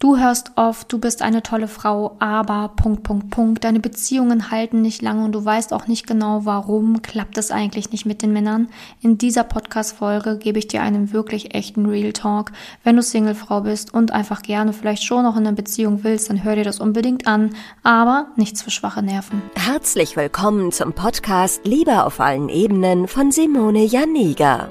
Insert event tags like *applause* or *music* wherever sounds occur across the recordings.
Du hörst oft, du bist eine tolle Frau, aber Punkt, Punkt, Punkt. Deine Beziehungen halten nicht lange und du weißt auch nicht genau, warum klappt es eigentlich nicht mit den Männern. In dieser Podcast-Folge gebe ich dir einen wirklich echten Real Talk. Wenn du Singlefrau bist und einfach gerne vielleicht schon noch in einer Beziehung willst, dann hör dir das unbedingt an. Aber nichts für schwache Nerven. Herzlich willkommen zum Podcast Liebe auf allen Ebenen von Simone Janiga.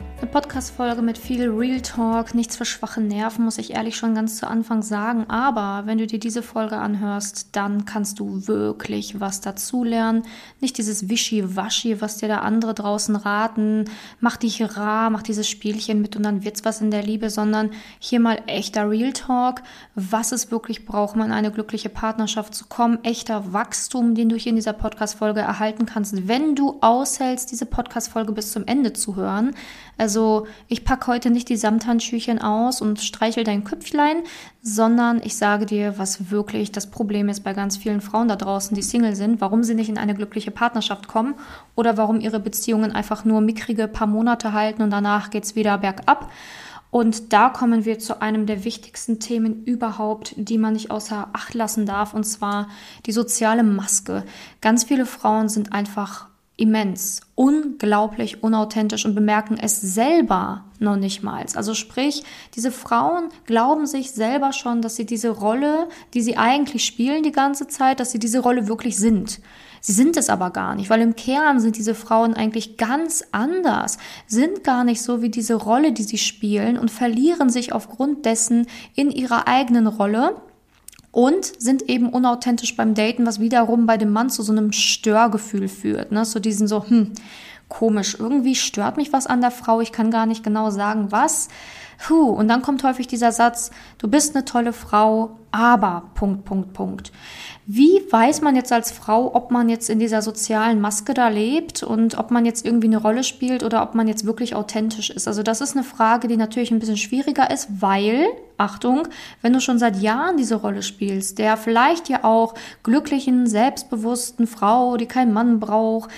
Eine Podcast-Folge mit viel Real Talk, nichts für schwache Nerven, muss ich ehrlich schon ganz zu Anfang sagen. Aber wenn du dir diese Folge anhörst, dann kannst du wirklich was dazulernen. Nicht dieses Wischi-Waschi, was dir da andere draußen raten. Mach dich rar, mach dieses Spielchen mit und dann wird's was in der Liebe, sondern hier mal echter Real Talk. Was es wirklich braucht, um in eine glückliche Partnerschaft zu kommen. Echter Wachstum, den du hier in dieser Podcast-Folge erhalten kannst, wenn du aushältst, diese Podcast-Folge bis zum Ende zu hören. Also ich packe heute nicht die Samthandschüchen aus und streichel dein Köpflein, sondern ich sage dir, was wirklich das Problem ist bei ganz vielen Frauen da draußen, die Single sind, warum sie nicht in eine glückliche Partnerschaft kommen oder warum ihre Beziehungen einfach nur mickrige paar Monate halten und danach geht's wieder bergab. Und da kommen wir zu einem der wichtigsten Themen überhaupt, die man nicht außer Acht lassen darf, und zwar die soziale Maske. Ganz viele Frauen sind einfach immens, unglaublich unauthentisch und bemerken es selber noch nicht mal. Also sprich, diese Frauen glauben sich selber schon, dass sie diese Rolle, die sie eigentlich spielen die ganze Zeit, dass sie diese Rolle wirklich sind. Sie sind es aber gar nicht, weil im Kern sind diese Frauen eigentlich ganz anders, sind gar nicht so wie diese Rolle, die sie spielen und verlieren sich aufgrund dessen in ihrer eigenen Rolle und sind eben unauthentisch beim Daten, was wiederum bei dem Mann zu so einem Störgefühl führt. Ne? So diesen so, hm, komisch, irgendwie stört mich was an der Frau, ich kann gar nicht genau sagen, was. Puh, und dann kommt häufig dieser Satz, du bist eine tolle Frau, aber Punkt, Punkt, Punkt. Wie weiß man jetzt als Frau, ob man jetzt in dieser sozialen Maske da lebt und ob man jetzt irgendwie eine Rolle spielt oder ob man jetzt wirklich authentisch ist? Also das ist eine Frage, die natürlich ein bisschen schwieriger ist, weil, Achtung, wenn du schon seit Jahren diese Rolle spielst, der vielleicht ja auch glücklichen, selbstbewussten Frau, die keinen Mann braucht,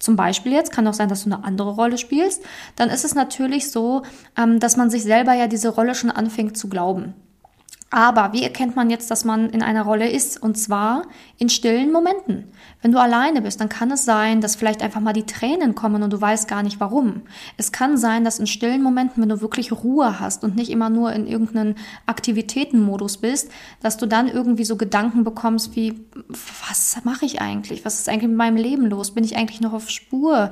zum Beispiel jetzt, kann auch sein, dass du eine andere Rolle spielst, dann ist es natürlich so, ähm, dass man sich selber ja diese Rolle schon anfängt zu glauben. Aber wie erkennt man jetzt, dass man in einer Rolle ist? Und zwar in stillen Momenten. Wenn du alleine bist, dann kann es sein, dass vielleicht einfach mal die Tränen kommen und du weißt gar nicht warum. Es kann sein, dass in stillen Momenten, wenn du wirklich Ruhe hast und nicht immer nur in irgendeinen Aktivitätenmodus bist, dass du dann irgendwie so Gedanken bekommst wie, was mache ich eigentlich? Was ist eigentlich mit meinem Leben los? Bin ich eigentlich noch auf Spur?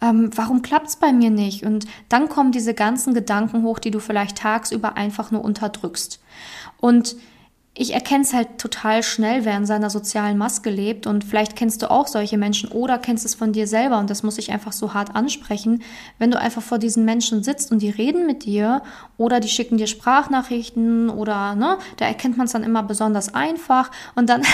Ähm, warum klappt es bei mir nicht? Und dann kommen diese ganzen Gedanken hoch, die du vielleicht tagsüber einfach nur unterdrückst. Und ich erkenne es halt total schnell, wer in seiner sozialen Maske lebt. Und vielleicht kennst du auch solche Menschen oder kennst es von dir selber. Und das muss ich einfach so hart ansprechen. Wenn du einfach vor diesen Menschen sitzt und die reden mit dir oder die schicken dir Sprachnachrichten oder, ne, da erkennt man es dann immer besonders einfach. Und dann, *laughs* ja,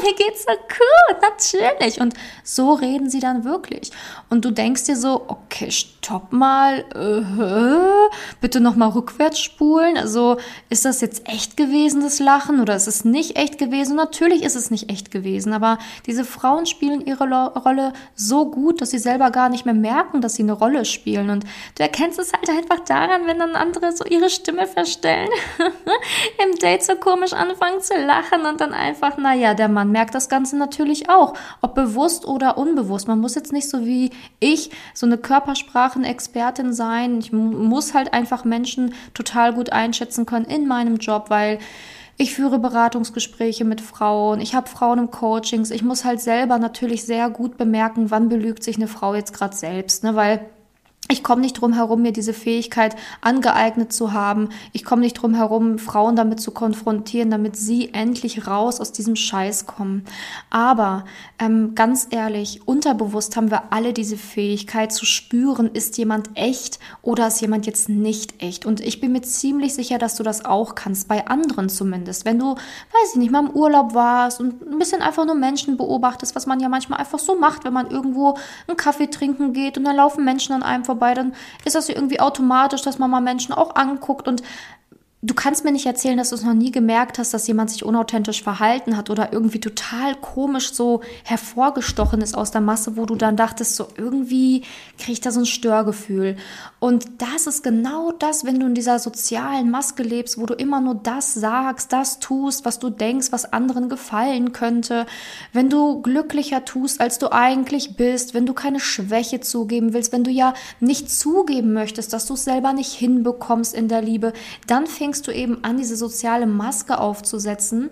mir geht's so gut, natürlich. Und so reden sie dann wirklich. Und du denkst dir so, okay, stopp mal, äh, bitte nochmal rückwärts spulen. Also, ist das jetzt echt gewesen, das Lachen, oder ist es nicht echt gewesen? Natürlich ist es nicht echt gewesen, aber diese Frauen spielen ihre Rolle so gut, dass sie selber gar nicht mehr merken, dass sie eine Rolle spielen. Und du erkennst es halt einfach daran, wenn dann andere so ihre Stimme verstellen, *laughs* im Date so komisch anfangen zu lachen und dann einfach, naja, der Mann merkt das Ganze natürlich auch, ob bewusst oder unbewusst. Man muss jetzt nicht so wie ich so eine Körpersprachenexpertin sein. Ich muss halt einfach Menschen total gut einschätzen können in meinem Job, weil ich führe Beratungsgespräche mit Frauen, ich habe Frauen im Coachings. Ich muss halt selber natürlich sehr gut bemerken, wann belügt sich eine Frau jetzt gerade selbst, ne? weil ich komme nicht drum herum, mir diese Fähigkeit angeeignet zu haben. Ich komme nicht drum herum, Frauen damit zu konfrontieren, damit sie endlich raus aus diesem Scheiß kommen. Aber ähm, ganz ehrlich, unterbewusst haben wir alle diese Fähigkeit zu spüren, ist jemand echt oder ist jemand jetzt nicht echt. Und ich bin mir ziemlich sicher, dass du das auch kannst, bei anderen zumindest. Wenn du, weiß ich nicht, mal im Urlaub warst und ein bisschen einfach nur Menschen beobachtest, was man ja manchmal einfach so macht, wenn man irgendwo einen Kaffee trinken geht und dann laufen Menschen an einem vorbei vorbei, dann ist das irgendwie automatisch, dass man mal Menschen auch anguckt und Du kannst mir nicht erzählen, dass du es noch nie gemerkt hast, dass jemand sich unauthentisch verhalten hat oder irgendwie total komisch so hervorgestochen ist aus der Masse, wo du dann dachtest, so irgendwie kriege ich da so ein Störgefühl. Und das ist genau das, wenn du in dieser sozialen Maske lebst, wo du immer nur das sagst, das tust, was du denkst, was anderen gefallen könnte, wenn du glücklicher tust, als du eigentlich bist, wenn du keine Schwäche zugeben willst, wenn du ja nicht zugeben möchtest, dass du es selber nicht hinbekommst in der Liebe, dann fängst fängst du eben an, diese soziale Maske aufzusetzen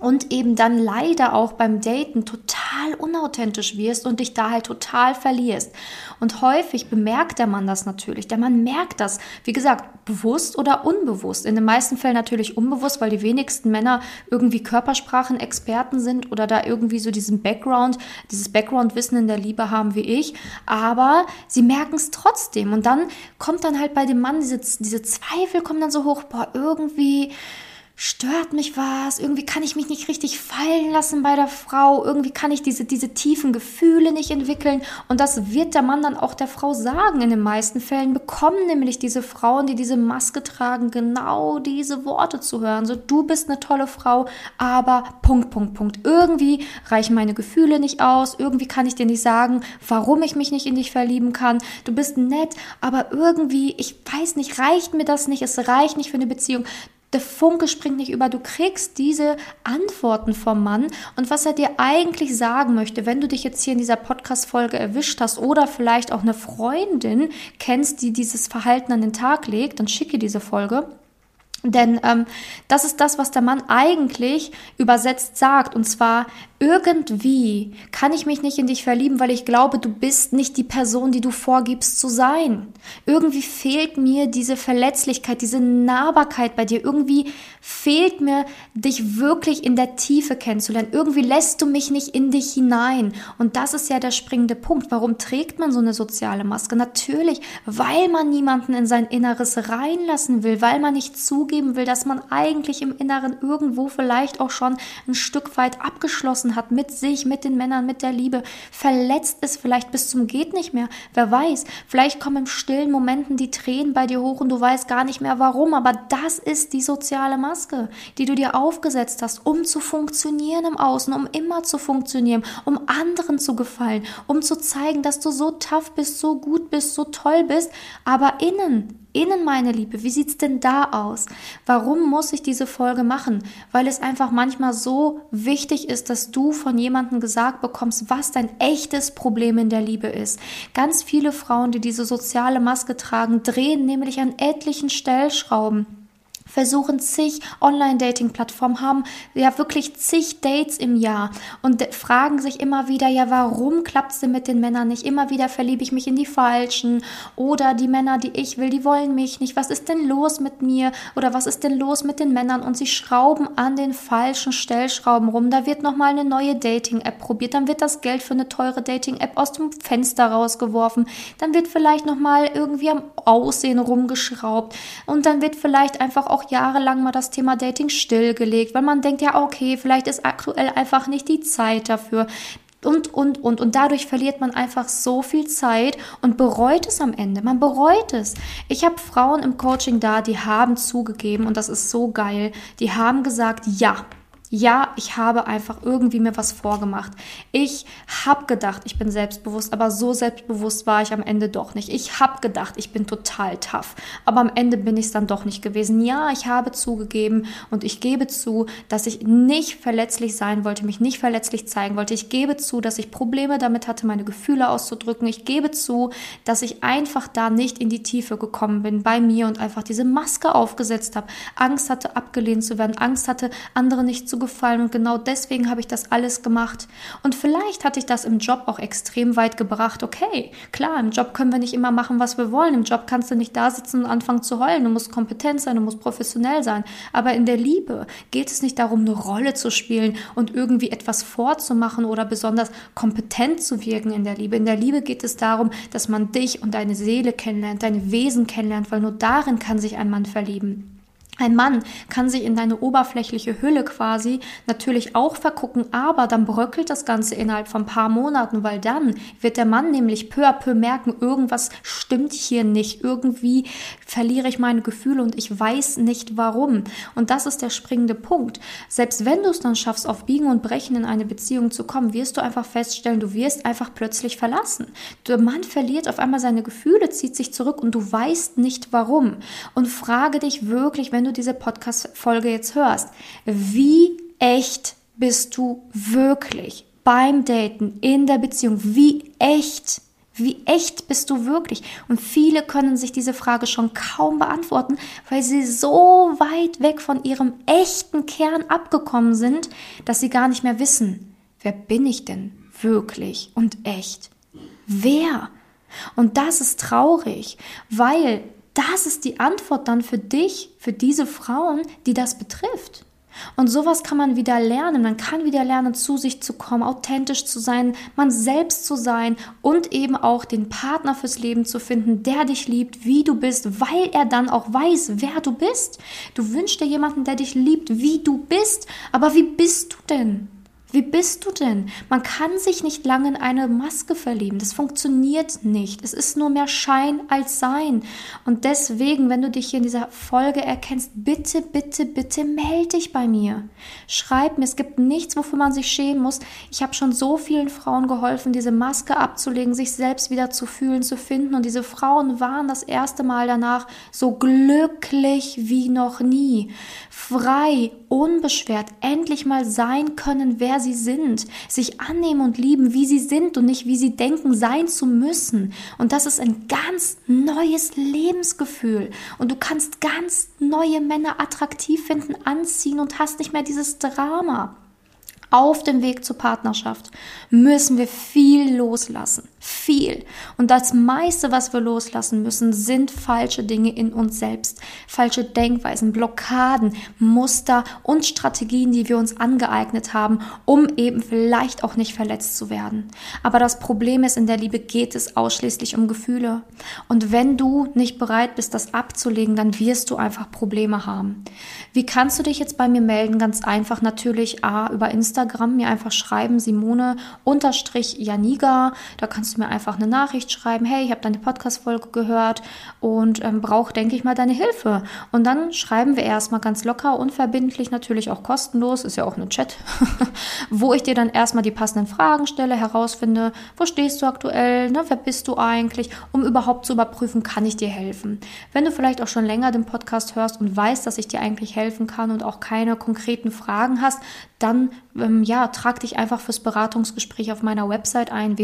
und eben dann leider auch beim Daten total unauthentisch wirst und dich da halt total verlierst. Und häufig bemerkt der Mann das natürlich. Der Mann merkt das, wie gesagt, bewusst oder unbewusst. In den meisten Fällen natürlich unbewusst, weil die wenigsten Männer irgendwie Körpersprachen-Experten sind oder da irgendwie so diesen Background, dieses Background-Wissen in der Liebe haben wie ich. Aber sie merken es trotzdem. Und dann kommt dann halt bei dem Mann diese, diese Zweifel kommen dann so hoch, boah, irgendwie stört mich was, irgendwie kann ich mich nicht richtig fallen lassen bei der Frau, irgendwie kann ich diese, diese tiefen Gefühle nicht entwickeln. Und das wird der Mann dann auch der Frau sagen. In den meisten Fällen bekommen nämlich diese Frauen, die diese Maske tragen, genau diese Worte zu hören. So, du bist eine tolle Frau, aber Punkt, Punkt, Punkt. Irgendwie reichen meine Gefühle nicht aus, irgendwie kann ich dir nicht sagen, warum ich mich nicht in dich verlieben kann. Du bist nett, aber irgendwie, ich weiß nicht, reicht mir das nicht, es reicht nicht für eine Beziehung der Funke springt nicht über. Du kriegst diese Antworten vom Mann und was er dir eigentlich sagen möchte, wenn du dich jetzt hier in dieser Podcast-Folge erwischt hast oder vielleicht auch eine Freundin kennst, die dieses Verhalten an den Tag legt, dann schicke diese Folge. Denn ähm, das ist das, was der Mann eigentlich übersetzt sagt. Und zwar, irgendwie kann ich mich nicht in dich verlieben, weil ich glaube, du bist nicht die Person, die du vorgibst zu sein. Irgendwie fehlt mir diese Verletzlichkeit, diese Nahbarkeit bei dir. Irgendwie fehlt mir, dich wirklich in der Tiefe kennenzulernen. Irgendwie lässt du mich nicht in dich hinein. Und das ist ja der springende Punkt. Warum trägt man so eine soziale Maske? Natürlich, weil man niemanden in sein Inneres reinlassen will, weil man nicht zugeben will, dass man eigentlich im Inneren irgendwo vielleicht auch schon ein Stück weit abgeschlossen zerrissen hat mit sich, mit den Männern, mit der Liebe, verletzt ist vielleicht bis zum geht nicht mehr. Wer weiß, vielleicht kommen im stillen Momenten die Tränen bei dir hoch und du weißt gar nicht mehr warum, aber das ist die soziale Maske, die du dir aufgesetzt hast, um zu funktionieren im Außen, um immer zu funktionieren, um anderen zu gefallen, um zu zeigen, dass du so tough bist, so gut bist, so toll bist, aber innen Innen meine Liebe, wie sieht's denn da aus? Warum muss ich diese Folge machen? Weil es einfach manchmal so wichtig ist, dass du von jemandem gesagt bekommst, was dein echtes Problem in der Liebe ist. Ganz viele Frauen, die diese soziale Maske tragen, drehen nämlich an etlichen Stellschrauben versuchen zig Online-Dating-Plattformen, haben ja wirklich zig Dates im Jahr und fragen sich immer wieder, ja, warum klappt es denn mit den Männern nicht? Immer wieder verliebe ich mich in die Falschen oder die Männer, die ich will, die wollen mich nicht. Was ist denn los mit mir? Oder was ist denn los mit den Männern? Und sie schrauben an den falschen Stellschrauben rum. Da wird nochmal eine neue Dating-App probiert. Dann wird das Geld für eine teure Dating-App aus dem Fenster rausgeworfen. Dann wird vielleicht nochmal irgendwie am Aussehen rumgeschraubt. Und dann wird vielleicht einfach auch auch jahrelang mal das Thema Dating stillgelegt, weil man denkt ja, okay, vielleicht ist aktuell einfach nicht die Zeit dafür. Und, und, und. Und dadurch verliert man einfach so viel Zeit und bereut es am Ende. Man bereut es. Ich habe Frauen im Coaching da, die haben zugegeben, und das ist so geil, die haben gesagt, ja, ja, ich habe einfach irgendwie mir was vorgemacht. Ich habe gedacht, ich bin selbstbewusst, aber so selbstbewusst war ich am Ende doch nicht. Ich habe gedacht, ich bin total tough, aber am Ende bin ich es dann doch nicht gewesen. Ja, ich habe zugegeben und ich gebe zu, dass ich nicht verletzlich sein wollte, mich nicht verletzlich zeigen wollte. Ich gebe zu, dass ich Probleme damit hatte, meine Gefühle auszudrücken. Ich gebe zu, dass ich einfach da nicht in die Tiefe gekommen bin bei mir und einfach diese Maske aufgesetzt habe. Angst hatte, abgelehnt zu werden, Angst hatte, andere nicht zu gefallen und genau deswegen habe ich das alles gemacht. Und vielleicht hatte ich das im Job auch extrem weit gebracht. Okay, klar, im Job können wir nicht immer machen, was wir wollen. Im Job kannst du nicht da sitzen und anfangen zu heulen. Du musst kompetent sein, du musst professionell sein. Aber in der Liebe geht es nicht darum, eine Rolle zu spielen und irgendwie etwas vorzumachen oder besonders kompetent zu wirken in der Liebe. In der Liebe geht es darum, dass man dich und deine Seele kennenlernt, deine Wesen kennenlernt, weil nur darin kann sich ein Mann verlieben. Ein Mann kann sich in deine oberflächliche Hülle quasi natürlich auch vergucken, aber dann bröckelt das Ganze innerhalb von ein paar Monaten, weil dann wird der Mann nämlich peu à peu merken, irgendwas stimmt hier nicht, irgendwie verliere ich meine Gefühle und ich weiß nicht warum. Und das ist der springende Punkt. Selbst wenn du es dann schaffst, auf Biegen und Brechen in eine Beziehung zu kommen, wirst du einfach feststellen, du wirst einfach plötzlich verlassen. Der Mann verliert auf einmal seine Gefühle, zieht sich zurück und du weißt nicht warum. Und frage dich wirklich, wenn du du diese Podcast-Folge jetzt hörst, wie echt bist du wirklich beim Daten, in der Beziehung? Wie echt? Wie echt bist du wirklich? Und viele können sich diese Frage schon kaum beantworten, weil sie so weit weg von ihrem echten Kern abgekommen sind, dass sie gar nicht mehr wissen, wer bin ich denn wirklich und echt? Wer? Und das ist traurig, weil das ist die Antwort dann für dich, für diese Frauen, die das betrifft. Und sowas kann man wieder lernen. Man kann wieder lernen, zu sich zu kommen, authentisch zu sein, man selbst zu sein und eben auch den Partner fürs Leben zu finden, der dich liebt, wie du bist, weil er dann auch weiß, wer du bist. Du wünschst dir jemanden, der dich liebt, wie du bist. Aber wie bist du denn? Wie bist du denn? Man kann sich nicht lange in eine Maske verlieben. Das funktioniert nicht. Es ist nur mehr Schein als Sein. Und deswegen, wenn du dich hier in dieser Folge erkennst, bitte, bitte, bitte melde dich bei mir. Schreib mir. Es gibt nichts, wofür man sich schämen muss. Ich habe schon so vielen Frauen geholfen, diese Maske abzulegen, sich selbst wieder zu fühlen, zu finden. Und diese Frauen waren das erste Mal danach so glücklich wie noch nie. Frei, unbeschwert, endlich mal sein können, wer sie sind, sich annehmen und lieben, wie sie sind und nicht wie sie denken, sein zu müssen. Und das ist ein ganz neues Lebensgefühl. Und du kannst ganz neue Männer attraktiv finden, anziehen und hast nicht mehr dieses Drama. Auf dem Weg zur Partnerschaft müssen wir viel loslassen viel. Und das meiste, was wir loslassen müssen, sind falsche Dinge in uns selbst. Falsche Denkweisen, Blockaden, Muster und Strategien, die wir uns angeeignet haben, um eben vielleicht auch nicht verletzt zu werden. Aber das Problem ist, in der Liebe geht es ausschließlich um Gefühle. Und wenn du nicht bereit bist, das abzulegen, dann wirst du einfach Probleme haben. Wie kannst du dich jetzt bei mir melden? Ganz einfach natürlich A, über Instagram mir einfach schreiben, Simone unterstrich Janiga. Da kannst kannst du mir einfach eine Nachricht schreiben, hey, ich habe deine Podcast-Folge gehört und ähm, brauche, denke ich mal, deine Hilfe. Und dann schreiben wir erstmal ganz locker, unverbindlich, natürlich auch kostenlos, ist ja auch eine Chat, *laughs* wo ich dir dann erstmal die passenden Fragen stelle, herausfinde, wo stehst du aktuell, ne, wer bist du eigentlich, um überhaupt zu überprüfen, kann ich dir helfen. Wenn du vielleicht auch schon länger den Podcast hörst und weißt, dass ich dir eigentlich helfen kann und auch keine konkreten Fragen hast, dann ähm, ja, trag dich einfach fürs Beratungsgespräch auf meiner Website ein,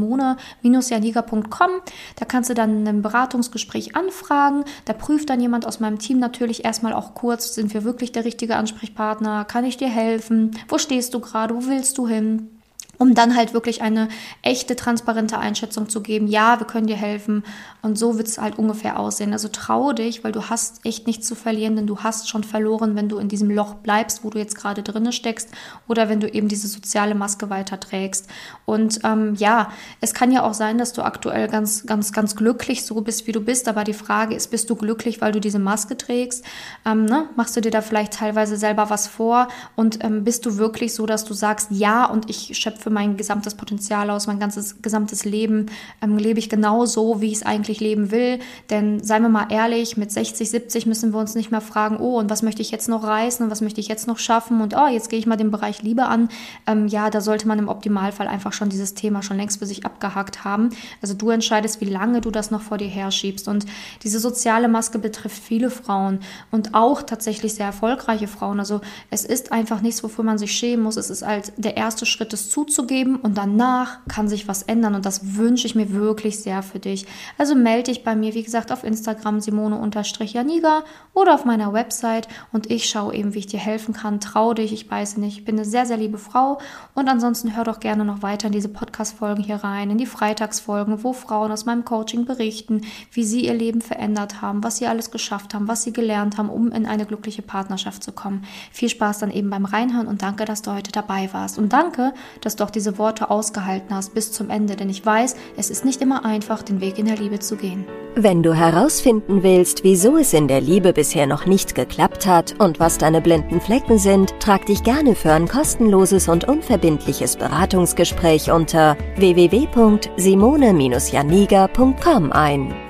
www.simone-janiga.com. Da kannst du dann ein Beratungsgespräch anfragen. Da prüft dann jemand aus meinem Team natürlich erstmal auch kurz, sind wir wirklich der richtige Ansprechpartner? Kann ich dir helfen? Wo stehst du gerade? Wo willst du hin? Um dann halt wirklich eine echte, transparente Einschätzung zu geben. Ja, wir können dir helfen. Und so wird es halt ungefähr aussehen. Also trau dich, weil du hast echt nichts zu verlieren, denn du hast schon verloren, wenn du in diesem Loch bleibst, wo du jetzt gerade drinne steckst, oder wenn du eben diese soziale Maske weiterträgst. Und ähm, ja, es kann ja auch sein, dass du aktuell ganz, ganz, ganz glücklich so bist, wie du bist. Aber die Frage ist, bist du glücklich, weil du diese Maske trägst? Ähm, ne? Machst du dir da vielleicht teilweise selber was vor? Und ähm, bist du wirklich so, dass du sagst, ja, und ich schöpfe für mein gesamtes Potenzial aus, mein ganzes gesamtes Leben ähm, lebe ich genau so, wie ich es eigentlich leben will. Denn seien wir mal ehrlich, mit 60, 70 müssen wir uns nicht mehr fragen, oh, und was möchte ich jetzt noch reißen und was möchte ich jetzt noch schaffen und oh, jetzt gehe ich mal den Bereich Liebe an. Ähm, ja, da sollte man im Optimalfall einfach schon dieses Thema schon längst für sich abgehakt haben. Also du entscheidest, wie lange du das noch vor dir herschiebst. Und diese soziale Maske betrifft viele Frauen und auch tatsächlich sehr erfolgreiche Frauen. Also es ist einfach nichts, wofür man sich schämen muss. Es ist halt der erste Schritt, es zuzulassen zuzugeben und danach kann sich was ändern und das wünsche ich mir wirklich sehr für dich. Also melde dich bei mir, wie gesagt, auf Instagram simone-janiga oder auf meiner Website und ich schaue eben, wie ich dir helfen kann. Trau dich, ich weiß nicht, ich bin eine sehr, sehr liebe Frau und ansonsten hör doch gerne noch weiter in diese Podcast-Folgen hier rein, in die Freitagsfolgen, wo Frauen aus meinem Coaching berichten, wie sie ihr Leben verändert haben, was sie alles geschafft haben, was sie gelernt haben, um in eine glückliche Partnerschaft zu kommen. Viel Spaß dann eben beim Reinhören und danke, dass du heute dabei warst. Und danke, dass du auch diese Worte ausgehalten hast bis zum Ende, denn ich weiß, es ist nicht immer einfach, den Weg in der Liebe zu gehen. Wenn du herausfinden willst, wieso es in der Liebe bisher noch nicht geklappt hat und was deine blinden Flecken sind, trag dich gerne für ein kostenloses und unverbindliches Beratungsgespräch unter www.simone-janiga.com ein.